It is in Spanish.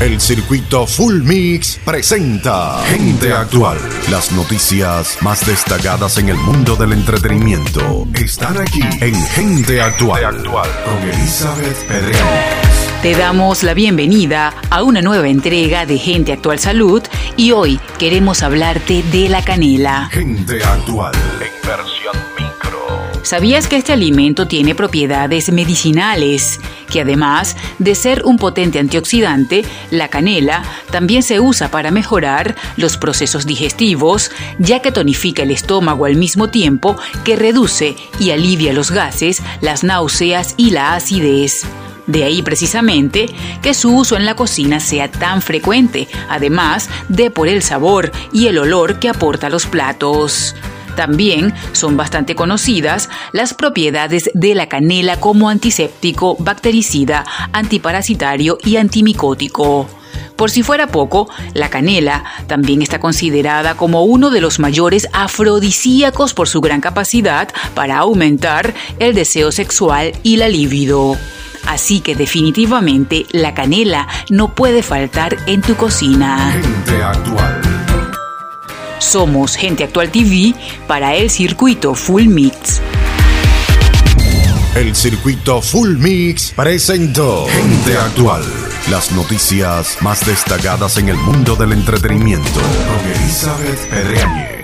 El circuito Full Mix presenta Gente Actual. Las noticias más destacadas en el mundo del entretenimiento están aquí en Gente Actual, con Elizabeth Pedregal. Te damos la bienvenida a una nueva entrega de Gente Actual Salud y hoy queremos hablarte de la canela. Gente Actual en versión. ¿Sabías que este alimento tiene propiedades medicinales? Que además de ser un potente antioxidante, la canela también se usa para mejorar los procesos digestivos, ya que tonifica el estómago al mismo tiempo que reduce y alivia los gases, las náuseas y la acidez. De ahí precisamente que su uso en la cocina sea tan frecuente, además de por el sabor y el olor que aporta a los platos. También son bastante conocidas las propiedades de la canela como antiséptico, bactericida, antiparasitario y antimicótico. Por si fuera poco, la canela también está considerada como uno de los mayores afrodisíacos por su gran capacidad para aumentar el deseo sexual y la libido. Así que definitivamente la canela no puede faltar en tu cocina. Somos Gente Actual TV para el circuito Full Mix. El circuito Full Mix presentó Gente Actual. Las noticias más destacadas en el mundo del entretenimiento con Elizabeth Pedreñez.